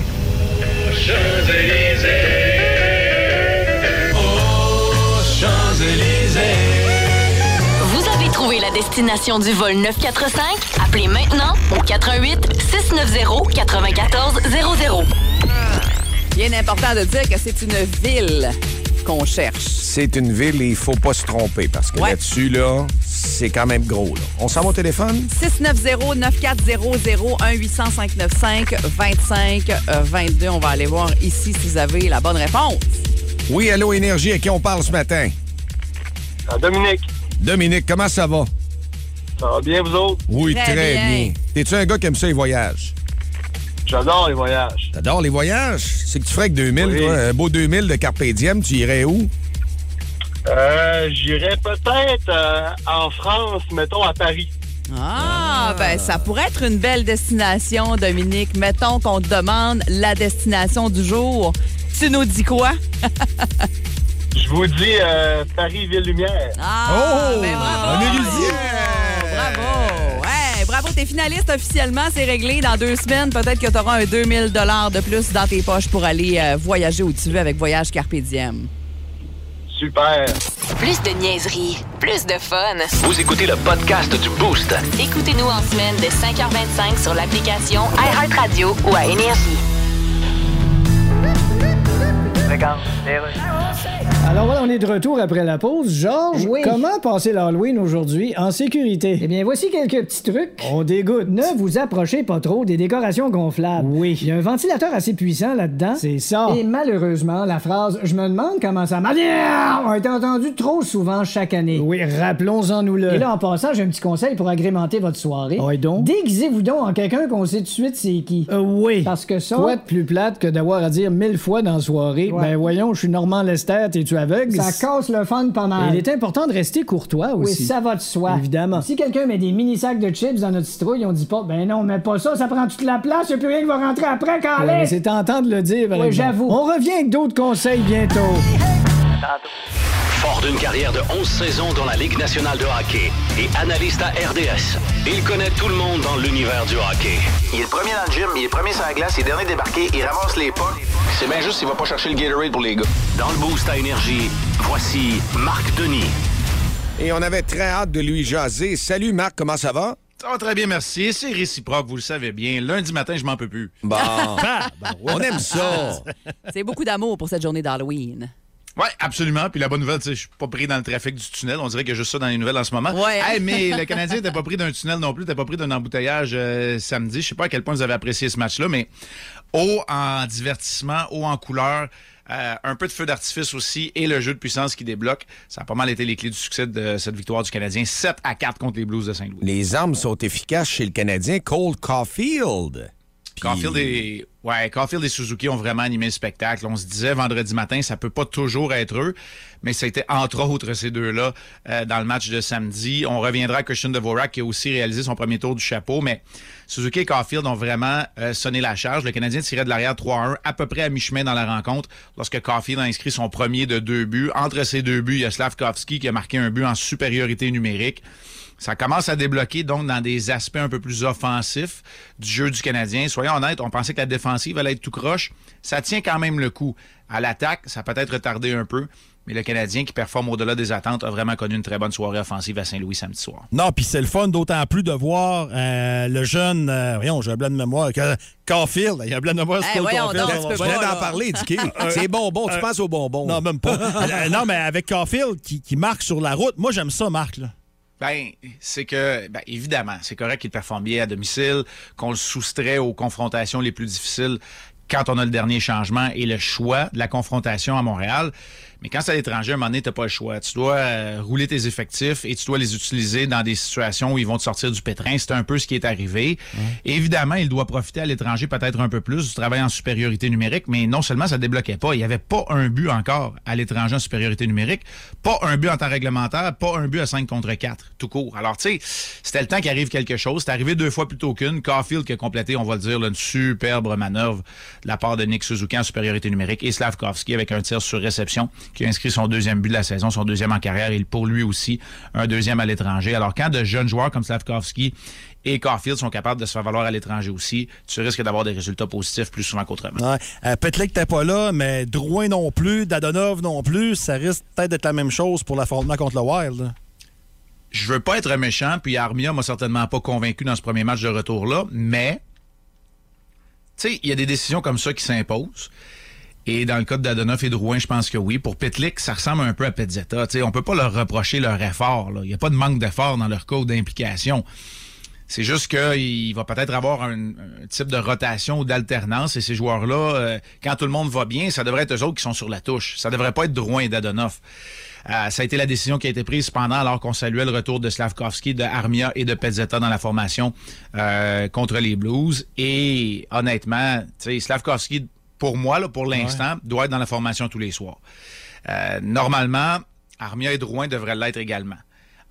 Destination du vol 945? Appelez maintenant au 88 690 9400. Bien important de dire que c'est une ville qu'on cherche. C'est une ville et il faut pas se tromper parce que Ouais. là-dessus, là, c'est quand même gros. là. On s'en va au téléphone? 690-9400-1-855-25-22. On va aller voir ici si vous avez la bonne réponse. Oui, allô, Énergie, à qui on parle ce matin? Dominique, Dominique, comment ça va? Ça va bien, vous autres? Oui, Très très, bien. bien. T'es-tu un gars qui aime ça, les voyages? J'adore les voyages. T'adores les voyages? C'est que tu ferais que 2000, Oui. toi. Un beau 2000 de Carpe Diem, tu irais où? Euh, J'irais peut-être euh, en France, mettons à Paris. Ah, ben ça pourrait être une belle destination, Dominique. Mettons qu'on te demande la destination du jour. Tu nous dis quoi? [laughs] Je vous dis euh, Paris-Ville-Lumière. Ah, Oh! ben bravo! Un érudit! Bravo! Ouais, bravo, t'es finaliste officiellement. C'est réglé dans deux semaines. Peut-être que tu auras un 2000 de plus dans tes poches pour aller euh, voyager où tu veux avec Voyage Carpe Diem. Super. Plus de niaiserie, plus de fun. Vous écoutez le podcast du Boost. Écoutez-nous en semaine de 5h25 sur l'application iHeartRadio ou à Énergie. Alors voilà, on est de retour après la pause. Georges, Oui. comment passer l'Halloween aujourd'hui en sécurité? Eh bien, voici quelques petits trucs. On dégoûte. Ne vous approchez pas trop des décorations gonflables. Oui. Il y a un ventilateur assez puissant là-dedans. C'est ça. Et malheureusement, la phrase « Je me demande comment ça marche » a été entendue trop souvent chaque année. Oui, rappelons-en-nous le. Et là, en passant, j'ai un petit conseil pour agrémenter votre soirée. Oui, donc? Déguisez-vous donc en quelqu'un qu'on sait tout de suite c'est qui. oui. Parce que ça... Quoi de plus plate que d'avoir à dire mille fois dans la soirée Ben voyons, je suis Normand Lester, t'es-tu aveugle? Ça casse le fun pas mal. Il est important de rester courtois Oui, aussi. ça va de soi. Évidemment. Si quelqu'un met des mini sacs de chips dans notre citrouille, on dit pas, ben non, mais pas ça, ça prend toute la place, y a plus rien qui va rentrer après quand Ouais, mais c'est tentant de le dire, Oui, j'avoue. On revient avec d'autres conseils bientôt. Fort d'une carrière de 11 saisons dans la Ligue nationale de hockey et analyste à RDS, il connaît tout le monde dans l'univers du hockey. Il est le premier dans le gym, il est le premier sur la glace, il est dernier débarqué, il ramasse les pas. C'est bien juste s'il va pas chercher le Gatorade pour les gars. Dans le Boost à Énergie, voici Marc Denis. Et on avait très hâte de lui jaser. Salut Marc, comment ça va? Très bien, merci. C'est réciproque, vous le savez bien. Lundi matin, je m'en peux plus. Bon, Ah, ben ouais. on aime ça. [laughs] C'est beaucoup d'amour pour cette journée d'Halloween. Oui, absolument. Puis la bonne nouvelle, je suis pas pris dans le trafic du tunnel. On dirait qu'il y a juste ça dans les nouvelles en ce moment. Ouais. Hey, mais [laughs] le Canadien n'était pas pris d'un tunnel non plus. T'es pas pris d'un embouteillage euh, samedi. Je sais pas à quel point vous avez apprécié ce match-là, mais haut en divertissement, haut en couleur. euh, un peu de feu d'artifice aussi et le jeu de puissance qui débloque. Ça a pas mal été les clés du succès de cette victoire du Canadien. 7 à 4 contre les Blues de Saint-Louis. Les armes sont efficaces chez le Canadien Cole Caulfield. Caulfield et, ouais, Caulfield et Suzuki ont vraiment animé le spectacle. On se disait vendredi matin, ça peut pas toujours être eux, mais c'était entre autres ces deux-là euh, dans le match de samedi. On reviendra à Christian Dvorak qui a aussi réalisé son premier tour du chapeau, mais Suzuki et Caulfield ont vraiment euh, sonné la charge. Le Canadien tirait de l'arrière 3-1 à peu près à mi-chemin dans la rencontre lorsque Caulfield a inscrit son premier de deux buts. Entre ces deux buts, il y a Slavkovski qui a marqué un but en supériorité numérique. Ça commence à débloquer donc dans des aspects un peu plus offensifs du jeu du Canadien. Soyons honnêtes, on pensait que la défensive allait être tout croche. Ça tient quand même le coup. À l'attaque, ça peut être retardé un peu, mais le Canadien qui performe au-delà des attentes a vraiment connu une très bonne soirée offensive à Saint-Louis samedi soir. Non, puis c'est le fun d'autant plus de voir euh, le jeune. euh, voyons, j'ai un blanc de mémoire. Que, Caulfield, il y a un blanc de mémoire. Eh, Cole voyons Caulfield, donc, on tu peux va Je là. d'en parler, [laughs] Dicky. C'est bonbon, tu euh, penses aux bonbons. Non, même pas. Euh, non, mais avec Caulfield qui, qui marque sur la route, moi j'aime ça, Marc. Là. Ben, c'est que, ben, évidemment, c'est correct qu'il performe bien à domicile, qu'on le soustrait aux confrontations les plus difficiles quand on a le dernier changement et le choix de la confrontation à Montréal. Mais quand c'est à l'étranger, à un moment donné, t'as pas le choix. Tu dois euh, rouler tes effectifs et tu dois les utiliser dans des situations où ils vont te sortir du pétrin. C'est un peu ce qui est arrivé. Évidemment, il doit profiter à l'étranger peut-être un peu plus du travail en supériorité numérique, mais non seulement ça débloquait pas, il y avait pas un but encore à l'étranger en supériorité numérique, pas un but en temps réglementaire, pas un but à 5 contre 4, tout court. Alors, tu sais, c'était le temps qu'il arrive quelque chose. C'est arrivé deux fois plutôt qu'une. Caulfield qui a complété, on va le dire, là, une superbe manœuvre de la part de Nick Suzuki en supériorité numérique et Slavkovski avec un tir sur réception qui a inscrit son deuxième but de la saison, son deuxième en carrière et pour lui aussi un deuxième à l'étranger. Alors quand de jeunes joueurs comme Slavkovski et Caulfield sont capables de se faire valoir à l'étranger aussi, tu risques d'avoir des résultats positifs plus souvent qu'autrement. Ouais. Euh, t'es pas là, mais Drouin non plus, Dadonov non plus. Ça risque peut-être d'être la même chose pour l'affrontement contre le Wild. là. je veux pas être méchant, puis Armia m'a certainement pas convaincu dans ce premier match de retour-là, mais, tu sais, il y a des décisions comme ça qui s'imposent. Et dans le cas Dadonoff et de Rouen, je pense que oui. Pour Pitlick, ça ressemble un peu à Pezzetta. Sais, on peut pas leur reprocher leur effort. Il n'y a pas de manque d'effort dans leur code d'implication. C'est juste qu'il va peut-être avoir un, type de rotation ou d'alternance et ces joueurs-là, euh, quand tout le monde va bien, ça devrait être eux autres qui sont sur la touche. Ça devrait pas être Drouin et Dadonoff. Euh, ça a été la décision qui a été prise cependant alors qu'on saluait le retour de Slavkovski, de Armia et de Pezzetta dans la formation euh, contre les Blues. Et honnêtement, Slavkovski, pour moi, là, pour l'instant, doit être dans la formation tous les soirs. Euh, normalement, Armia et Drouin devraient l'être également.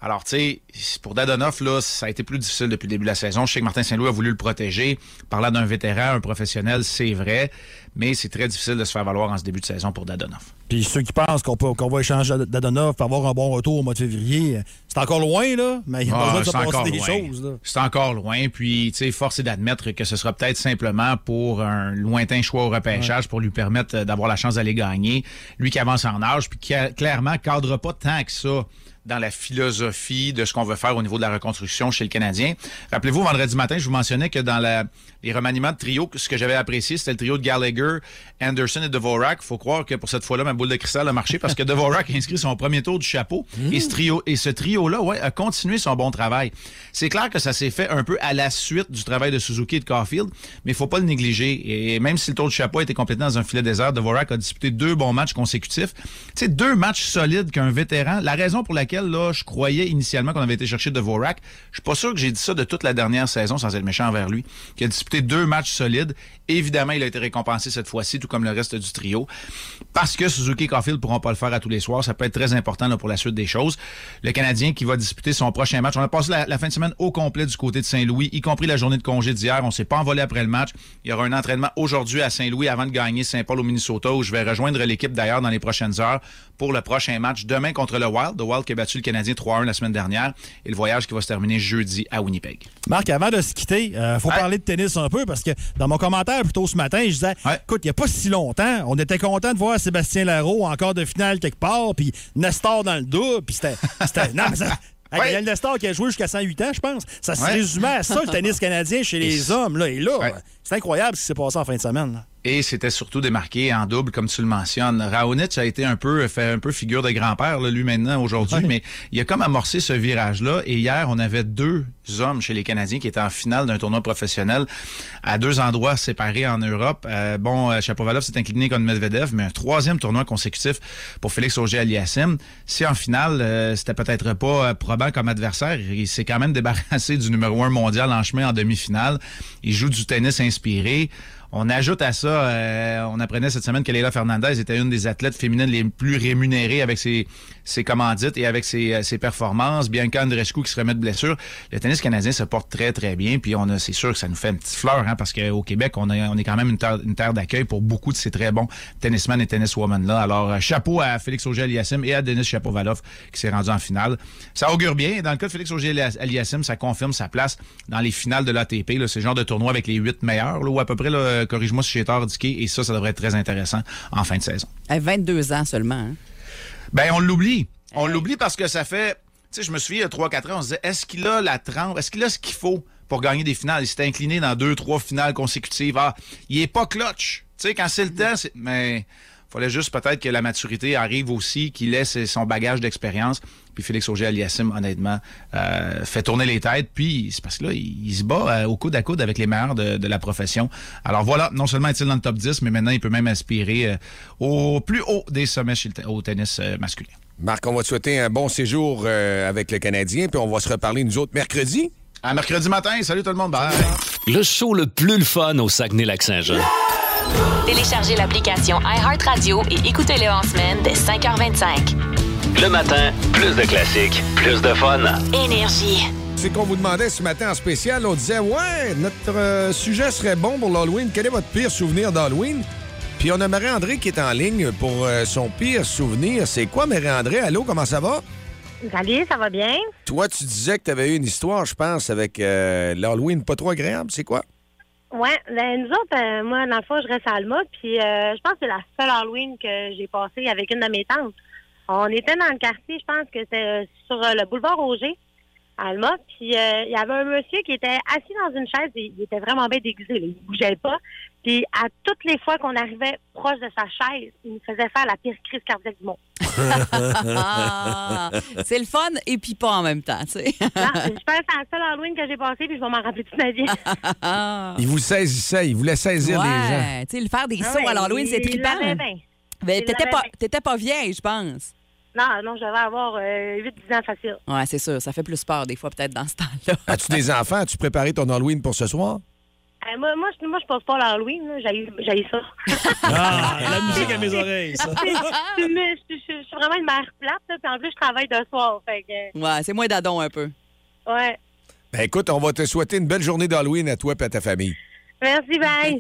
Alors, tu sais, pour Dadonoff, là, ça a été plus difficile depuis le début de la saison. Je sais que Martin Saint-Louis a voulu le protéger. Parlant d'un vétéran, un professionnel, c'est vrai, mais c'est très difficile de se faire valoir en ce début de saison pour Dadonoff. Puis ceux qui pensent qu'on va échanger Dadonov pour avoir un bon retour au mois de février, c'est encore loin, là, mais il y a Ah, besoin de se passer des loin. choses. C'est encore loin. Puis, tu sais, force est d'admettre que ce sera peut-être simplement pour un lointain choix au repêchage pour lui permettre euh, d'avoir la chance d'aller gagner. Lui qui avance en âge, puis qui, a- clairement, cadre pas tant que ça dans la philosophie de ce qu'on veut faire au niveau de la reconstruction chez le Canadien. Rappelez-vous, vendredi matin, je vous mentionnais que dans les remaniements de trio, ce que j'avais apprécié, c'était le trio de Gallagher, Anderson et Dvorak. faut croire que pour cette fois-là, ma boule de cristal a marché parce que Dvorak a inscrit son premier tour du chapeau. Et ce trio, et ce trio-là, ouais, a continué son bon travail. C'est clair que ça s'est fait un peu à la suite du travail de Suzuki et de Caulfield, mais il faut pas le négliger. Et même si le tour du chapeau a été complété dans un filet désert, Dvorak a disputé deux bons matchs consécutifs. Tu sais, deux matchs solides qu'un vétéran. La raison pour laquelle, là, je croyais initialement qu'on avait été chercher Dvorak, je suis pas sûr que j'ai dit ça de toute la dernière saison sans être méchant envers lui, qui a disputé deux matchs solides. Évidemment, il a été récompensé cette fois-ci, tout comme le reste du trio. Parce que Suzuki et Caulfield pourront pas le faire à tous les soirs. Ça peut être très important là, pour la suite des choses. Le Canadien qui va disputer son prochain match. On a passé la, fin de semaine au complet du côté de Saint-Louis, y compris la journée de congé d'hier. On s'est pas envolé après le match. Il y aura un entraînement aujourd'hui à Saint-Louis avant de gagner Saint-Paul au Minnesota, où je vais rejoindre l'équipe d'ailleurs dans les prochaines heures pour le prochain match demain contre le Wild. Le Wild a battu le Canadien 3-1 la semaine dernière. Et le voyage qui va se terminer jeudi à Winnipeg. Marc, avant de se quitter, il faut parler de tennis un peu parce que dans mon commentaire plus tôt ce matin, je disais écoute, il n'y a pas si longtemps, on était content de voir Sébastien Larreau encore de finale quelque part, puis Nestor dans le double, puis [laughs] c'était. non, mais ça. Nestor qui a joué jusqu'à 108 ans, je pense. Ça se Ouais. résumait à ça, le tennis canadien chez les hommes. Là, et là, c'est incroyable ce qui s'est passé en fin de semaine. là. Et c'était surtout démarqué en double, comme tu le mentionnes. Raonic a été un peu, fait un peu figure de grand-père, là, lui maintenant, aujourd'hui, mais il a comme amorcé ce virage-là. Et hier, on avait deux hommes chez les Canadiens qui étaient en finale d'un tournoi professionnel à deux endroits séparés en Europe. Euh, bon, euh, Chapovalov s'est incliné contre Medvedev, mais un troisième tournoi consécutif pour Félix Auger-Aliassime. Si en finale, euh, c'était peut-être pas euh, probant comme adversaire, il s'est quand même débarrassé du numéro un mondial en chemin en demi-finale. Il joue du tennis inspiré inspiré on ajoute à ça, euh, on apprenait cette semaine que Leila Fernandez était une des athlètes féminines les plus rémunérées avec ses, ses commandites et avec ses, euh, performances. Bianca Andreescu qui se remet de blessure. Le tennis canadien se porte très, très bien. Puis on a, c'est sûr que ça nous fait une petite fleur, hein, parce qu'au Québec, on, est on est quand même une terre, une terre d'accueil pour beaucoup de ces très bons tennisman et tenniswoman-là. Alors, euh, chapeau à Félix Auger-Aliassime et à Denis Chapovalov qui s'est rendu en finale. Ça augure bien. Dans le cas de Félix Auger-Aliassime, ça confirme sa place dans les finales de l'ATP. C'est le genre de tournoi avec les huit meilleurs, là, ou à peu près, là, euh, corrige-moi si j'ai tort, Dicky, et ça, ça devrait être très intéressant en fin de saison. À 22 ans seulement. hein? Ben, on l'oublie. On l'oublie parce que ça fait. Tu sais, je me souviens, il y a 3-4 ans, on se disait, est-ce qu'il a la trempe, est-ce qu'il a ce qu'il faut pour gagner des finales? Il s'est incliné dans deux, trois finales consécutives. Ah, il est pas clutch. Tu sais, quand c'est le temps, c'est. Mais. Fallait juste peut-être que la maturité arrive aussi, qu'il ait ses- son bagage d'expérience. Puis Félix Auger-Aliassime, honnêtement, euh, fait tourner les têtes. Puis c'est parce que là, il, il se bat euh, au coude à coude avec les meilleurs de, de la profession. Alors voilà, non seulement est-il dans le top 10, mais maintenant, il peut même aspirer euh, au plus haut des sommets chez le te- au tennis euh, masculin. Marc, on va te souhaiter un bon séjour euh, avec le Canadien, puis on va se reparler nous autres mercredi. À mercredi matin. Salut tout le monde. Bye. Le show le plus le fun au Saguenay-Lac-Saint-Jean. Téléchargez l'application iHeartRadio et écoutez-le en semaine dès 5h25. Le matin, plus de classiques, plus de fun. Énergie. C'est qu'on vous demandait ce matin en spécial. On disait, ouais, notre euh, sujet serait bon pour l'Halloween. Quel est votre pire souvenir d'Halloween? Puis on a Marie-André qui est en ligne pour euh, son pire souvenir. C'est quoi, Marie-André? Allô, comment ça va? Salut, ça va bien? Toi, tu disais que tu avais eu une histoire, je pense, avec euh, l'Halloween pas trop agréable. C'est quoi? Ouais, ben, nous autres, euh, moi, dans le fond, je reste à Alma, puis euh, je pense que c'est la seule Halloween que j'ai passée avec une de mes tantes. On était dans le quartier, je pense que c'était euh, sur euh, le boulevard Auger. Alma. Puis euh, il y avait un monsieur qui était assis dans une chaise et il était vraiment bien déguisé. Là. Il bougeait pas. Puis à toutes les fois qu'on arrivait proche de sa chaise, il nous faisait faire la pire crise cardiaque du monde. Ah, [laughs] c'est le fun et puis pas en même temps, tu sais. Non, je pense que c'est la seule Halloween que j'ai passée puis je vais m'en rappeler toute ma vie. [laughs] Il vous saisissait, il voulait saisir les gens. Tu sais, le faire des Ah sauts ouais, à l'Halloween, c'est trippant. Mais t'étais pas, bien. t'étais pas vieille, je pense. Non, non, je devais avoir euh, 8-10 ans facile. Ouais, c'est sûr. Ça fait plus peur des fois, peut-être, dans ce temps-là. As-tu des [laughs] enfants? As-tu préparé ton Halloween pour ce soir? Euh, moi, moi, je, moi, je passe pas l'Halloween. J'ai j'ai ça. Ah, la [laughs] musique à mes oreilles, ça. je, je- je- je- je suis vraiment une mère plate, là, puis en plus, je travaille de soir. Fait que, Ouais, c'est moins d'adon un peu. ouais. Ben écoute, on va te souhaiter une belle journée d'Halloween à toi et à ta famille. Merci, bye.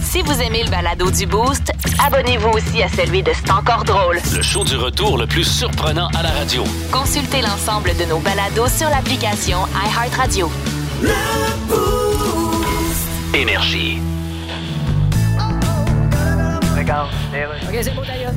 Si vous aimez le balado du Boost, abonnez-vous aussi à celui de C'est encore drôle. Le show du retour le plus surprenant à la radio. Consultez l'ensemble de nos balados sur l'application iHeartRadio. Énergie. OK, c'est bon, d'ailleurs.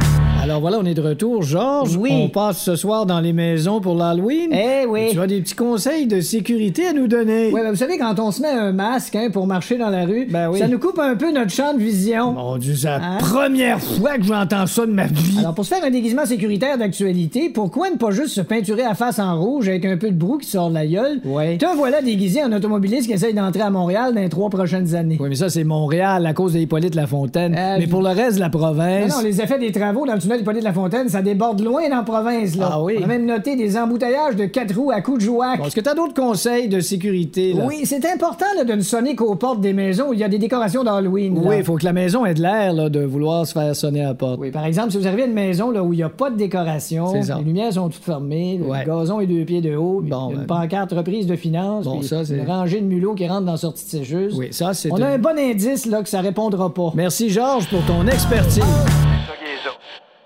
Alors voilà, on est de retour. Georges, Oui. on passe ce soir dans les maisons pour l'Halloween. Eh oui. Tu as des petits conseils de sécurité à nous donner. Oui, ben, vous savez, quand on se met un masque hein, pour marcher dans la rue, Ben oui. ça nous coupe un peu notre champ de vision. Mon Dieu, c'est la Hein? première fois que j'entends ça de ma vie. Alors, pour se faire un déguisement sécuritaire d'actualité, pourquoi ne pas juste se peinturer à face en rouge avec un peu de brou qui sort de la gueule? Ouais. Te voilà déguisé en automobiliste qui essaye d'entrer à Montréal dans les trois prochaines années. Oui, mais ça, c'est Montréal à cause d'Hippolyte Lafontaine. Euh, mais pour le reste de la Non, province. non, les effets des travaux dans le tunnel Hippolyte Lafontaine, ça déborde loin dans la province, là. Ah oui? On a même noté des embouteillages de quatre roues à coups de jouac. Bon, Est-ce que t'as d'autres conseils de sécurité, là? Oui, c'est important là, de ne sonner qu'aux portes des maisons où il y a des décorations d'Halloween. Oui, il faut que la maison ait de l'air, là, de vouloir se faire sonner à la porte. Oui, par exemple, si vous arrivez à une maison là, où il n'y a pas de décoration, les lumières sont toutes fermées, le gazon est deux pieds de haut, Bon, une ben- pancarte reprise de finances, Bon, ça, une rangée de mulots qui rentrent dans la sortie de sécheuse. Oui, ça, c'est. On a un bon indice là, que ça répondra pas. Merci, Georges, pour ton expertise.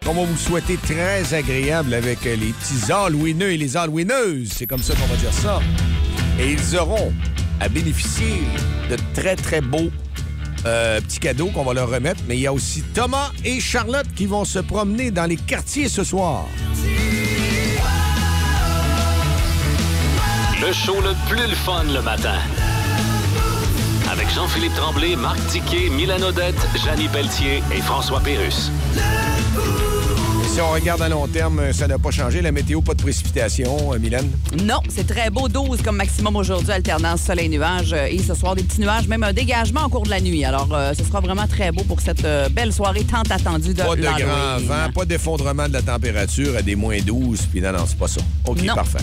On va vous souhaiter très agréable avec euh, les petits Halloweeneux et les Halloweeneuses. C'est comme ça qu'on va dire ça. Et ils auront à bénéficier de très, très beaux euh, petits cadeaux qu'on va leur remettre. Mais il y a aussi Thomas et Charlotte qui vont se promener dans les quartiers ce soir. Le show le plus le fun le matin. Avec Jean-Philippe Tremblay, Marc Tiquet, Milan Odette, Janine Pelletier et François Pérus. Et si on regarde à long terme, euh, ça n'a pas changé. La météo, pas de précipitation, euh, Mylène? Non, c'est très beau. 12 comme maximum aujourd'hui, alternance soleil-nuage. euh, Et ce soir, des petits nuages, même un dégagement au cours de la nuit. Alors, euh, ce sera vraiment très beau pour cette euh, belle soirée tant attendue de Pas de grand vent, pas d'effondrement de la température à des moins 12. Puis non, non, c'est pas ça. OK, Non. parfait.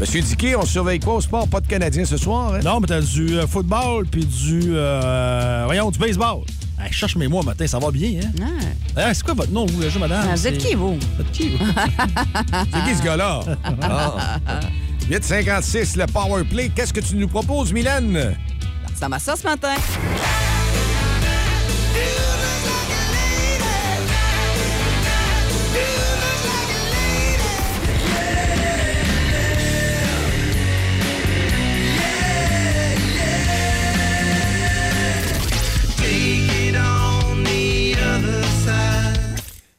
Monsieur Diquet, on surveille quoi au sport? Pas de Canadiens ce soir, hein? Non, mais t'as du football puis du. euh, voyons, du baseball. Hey, je cherche mes mots matin, ça va bien, hein? C'est quoi votre nom, vous, déjà, madame? Ah, vous êtes C'est- qui, vous? Vous êtes qui, vous? C'est qui ce gars-là? [laughs] Ah. 8,56, le power play. Qu'est-ce que tu nous proposes, Mylène? Ça m'a ça ce matin.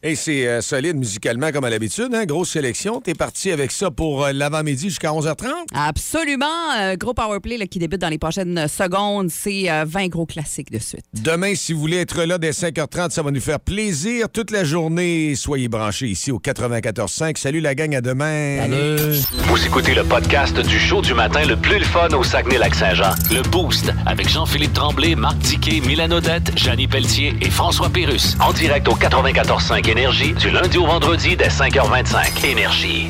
Et c'est euh, solide musicalement comme à l'habitude, hein? Grosse sélection. T'es parti avec ça pour euh, l'avant-midi jusqu'à 11h30? Absolument. Euh, gros powerplay là, qui débute dans les prochaines secondes. C'est euh, 20 gros classiques de suite. Demain, si vous voulez être là dès 5h30, ça va nous faire plaisir. Toute la journée, soyez branchés ici au 94.5. Salut la gang, à demain. Vous écoutez le podcast du show du matin le plus le fun au Saguenay-Lac-Saint-Jean. Le Boost avec Jean-Philippe Tremblay, Marc Tiquet, Milan Odette, Janine Pelletier et François Pérus. En direct au 94.5 Du lundi au vendredi dès 5h25. Énergie.